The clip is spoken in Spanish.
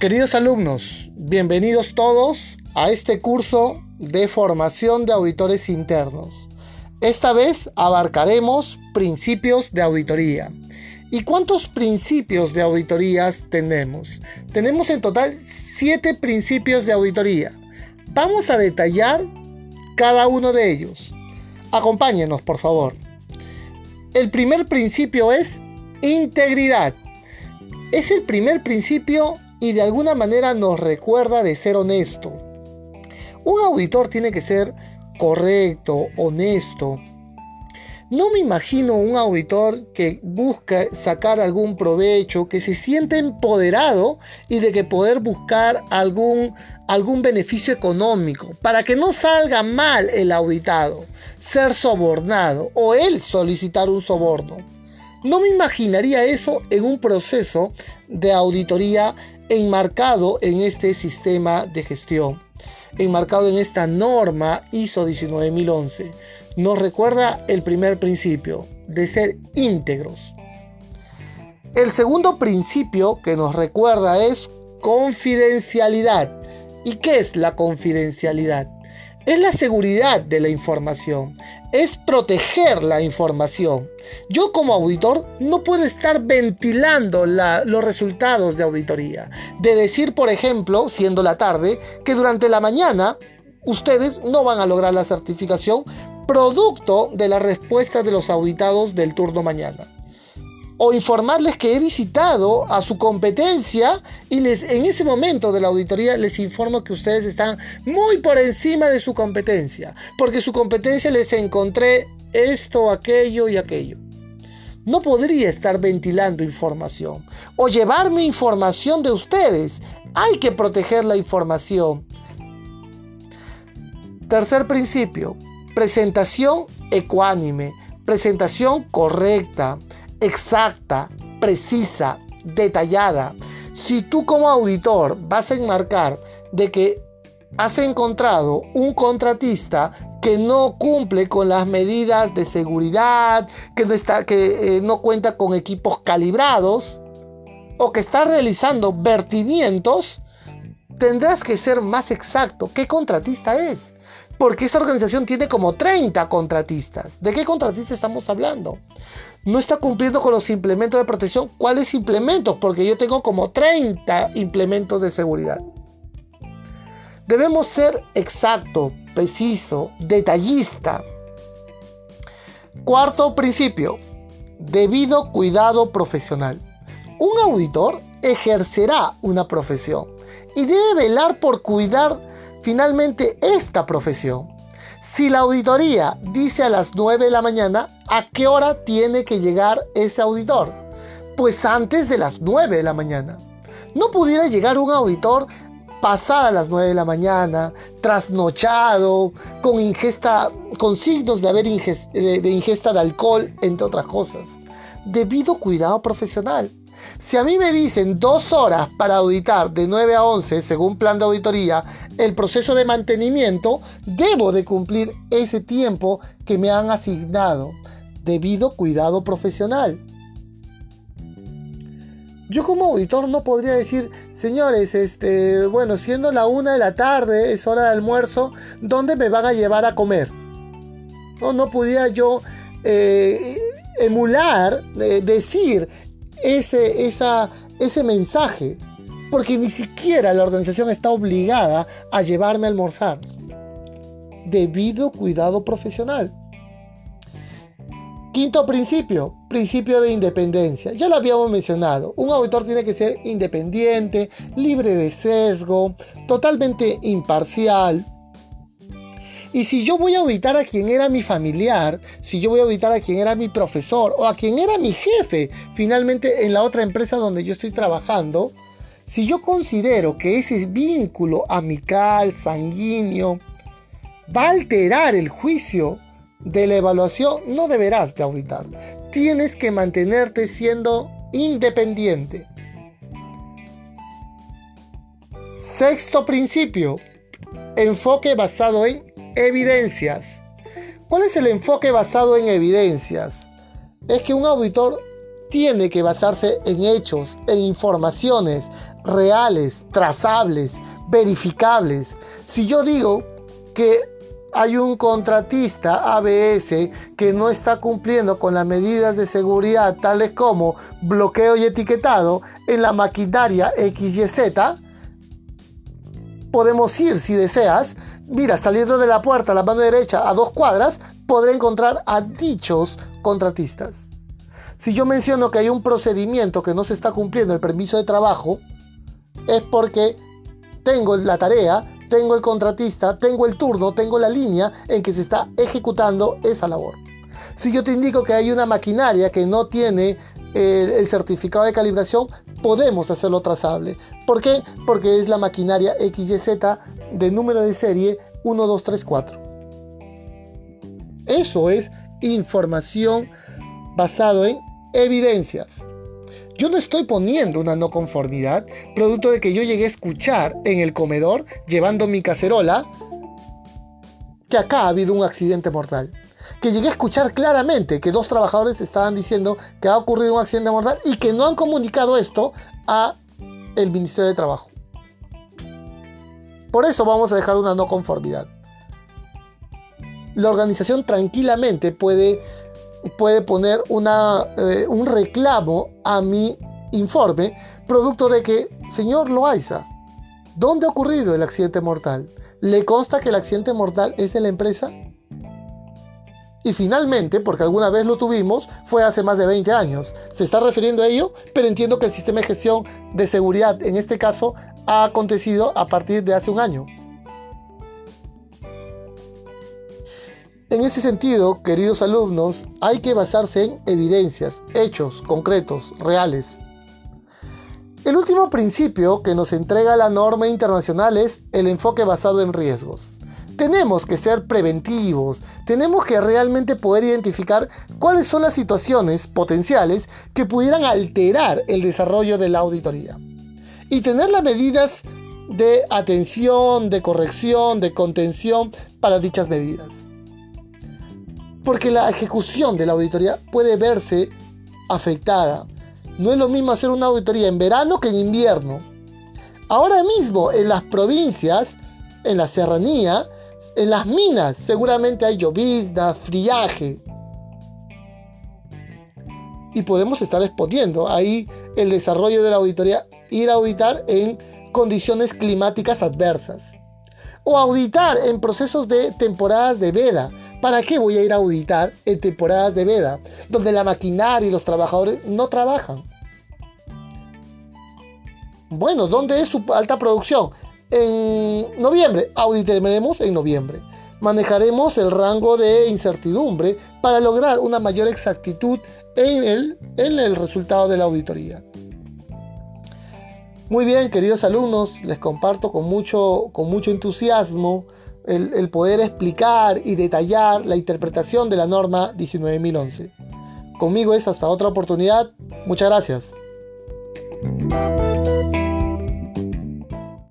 Queridos alumnos, bienvenidos todos a este curso de formación de auditores internos. Esta vez abarcaremos principios de auditoría. ¿Y cuántos principios de auditorías tenemos? Tenemos en total siete principios de auditoría. Vamos a detallar cada uno de ellos. Acompáñenos, por favor. El primer principio es integridad. Es el primer principio y de alguna manera nos recuerda de ser honesto. Un auditor tiene que ser correcto, honesto. No me imagino un auditor que busca sacar algún provecho, que se siente empoderado y de que poder buscar algún, algún beneficio económico para que no salga mal el auditado, ser sobornado o él solicitar un soborno. No me imaginaría eso en un proceso de auditoría enmarcado en este sistema de gestión, enmarcado en esta norma ISO 19011. Nos recuerda el primer principio de ser íntegros. El segundo principio que nos recuerda es confidencialidad. ¿Y qué es la confidencialidad? Es la seguridad de la información, es proteger la información. Yo como auditor no puedo estar ventilando los resultados de auditoría. De decir, por ejemplo, siendo la tarde, que durante la mañana ustedes no van a lograr la certificación producto de la respuesta de los auditados del turno mañana o informarles que he visitado a su competencia y les en ese momento de la auditoría les informo que ustedes están muy por encima de su competencia, porque su competencia les encontré esto, aquello y aquello. No podría estar ventilando información o llevarme información de ustedes. Hay que proteger la información. Tercer principio, presentación ecuánime, presentación correcta exacta, precisa, detallada. Si tú como auditor vas a enmarcar de que has encontrado un contratista que no cumple con las medidas de seguridad, que no, está, que, eh, no cuenta con equipos calibrados o que está realizando vertimientos, tendrás que ser más exacto. ¿Qué contratista es? Porque esa organización tiene como 30 contratistas. ¿De qué contratista estamos hablando? No está cumpliendo con los implementos de protección. ¿Cuáles implementos? Porque yo tengo como 30 implementos de seguridad. Debemos ser exacto, preciso, detallista. Cuarto principio, debido cuidado profesional. Un auditor ejercerá una profesión y debe velar por cuidar finalmente esta profesión. Si la auditoría dice a las 9 de la mañana, ¿a qué hora tiene que llegar ese auditor? Pues antes de las 9 de la mañana. No pudiera llegar un auditor pasada las 9 de la mañana, trasnochado, con ingesta, con signos de haber de ingesta de alcohol, entre otras cosas. Debido cuidado profesional. Si a mí me dicen dos horas para auditar de 9 a 11 según plan de auditoría el proceso de mantenimiento, debo de cumplir ese tiempo que me han asignado debido cuidado profesional. Yo como auditor no podría decir, señores, este, bueno, siendo la una de la tarde, es hora de almuerzo, ¿dónde me van a llevar a comer? No, no podía yo eh, emular, eh, decir, ese, ese mensaje, porque ni siquiera la organización está obligada a llevarme a almorzar. Debido cuidado profesional. Quinto principio, principio de independencia. Ya lo habíamos mencionado. Un auditor tiene que ser independiente, libre de sesgo, totalmente imparcial, y si yo voy a auditar a quien era mi familiar, si yo voy a auditar a quien era mi profesor o a quien era mi jefe, finalmente en la otra empresa donde yo estoy trabajando, si yo considero que ese vínculo amical, sanguíneo, va a alterar el juicio de la evaluación, no deberás de auditar. Tienes que mantenerte siendo independiente. Sexto principio, enfoque basado en Evidencias. ¿Cuál es el enfoque basado en evidencias? Es que un auditor tiene que basarse en hechos, en informaciones reales, trazables, verificables. Si yo digo que hay un contratista ABS que no está cumpliendo con las medidas de seguridad tales como bloqueo y etiquetado en la maquinaria XYZ, podemos ir si deseas, mira, saliendo de la puerta a la mano derecha a dos cuadras, podré encontrar a dichos contratistas. Si yo menciono que hay un procedimiento que no se está cumpliendo el permiso de trabajo, es porque tengo la tarea tengo el contratista, tengo el turno, tengo la línea en que se está ejecutando esa labor. Si yo te indico que hay una maquinaria que no tiene eh, el certificado de calibración, podemos hacerlo trazable. ¿Por qué? Porque es la maquinaria XYZ de número de serie 1234. Eso es información basado en evidencias. Yo no estoy poniendo una no conformidad, producto de que yo llegué a escuchar en el comedor, llevando mi cacerola, que acá ha habido un accidente mortal. Que llegué a escuchar claramente que dos trabajadores estaban diciendo que ha ocurrido un accidente mortal y que no han comunicado esto a el Ministerio de Trabajo. Por eso vamos a dejar una no conformidad. La organización tranquilamente puede puede poner eh, un reclamo a mi informe, producto de que, señor Loaiza, ¿dónde ha ocurrido el accidente mortal? ¿Le consta que el accidente mortal es de la empresa? Y finalmente, porque alguna vez lo tuvimos, fue hace más de 20 años. Se está refiriendo a ello, pero entiendo que el sistema de gestión de seguridad, en este caso, ha acontecido a partir de hace un año. En ese sentido, queridos alumnos, hay que basarse en evidencias, hechos concretos, reales. El último principio que nos entrega la norma internacional es el enfoque basado en riesgos. Tenemos que ser preventivos, tenemos que realmente poder identificar cuáles son las situaciones potenciales que pudieran alterar el desarrollo de la auditoría y tener las medidas de atención, de corrección, de contención para dichas medidas porque la ejecución de la auditoría puede verse afectada. No es lo mismo hacer una auditoría en verano que en invierno. Ahora mismo en las provincias, en la serranía, en las minas, seguramente hay llovizna, friaje. Y podemos estar exponiendo ahí el desarrollo de la auditoría, ir a auditar en condiciones climáticas adversas. O auditar en procesos de temporadas de veda, ¿Para qué voy a ir a auditar en temporadas de veda, donde la maquinaria y los trabajadores no trabajan? Bueno, ¿dónde es su alta producción? En noviembre, auditaremos en noviembre. Manejaremos el rango de incertidumbre para lograr una mayor exactitud en el, en el resultado de la auditoría. Muy bien, queridos alumnos, les comparto con mucho, con mucho entusiasmo el, poder explicar y detallar la interpretación de la norma 19.011. Conmigo es hasta otra oportunidad. Muchas gracias.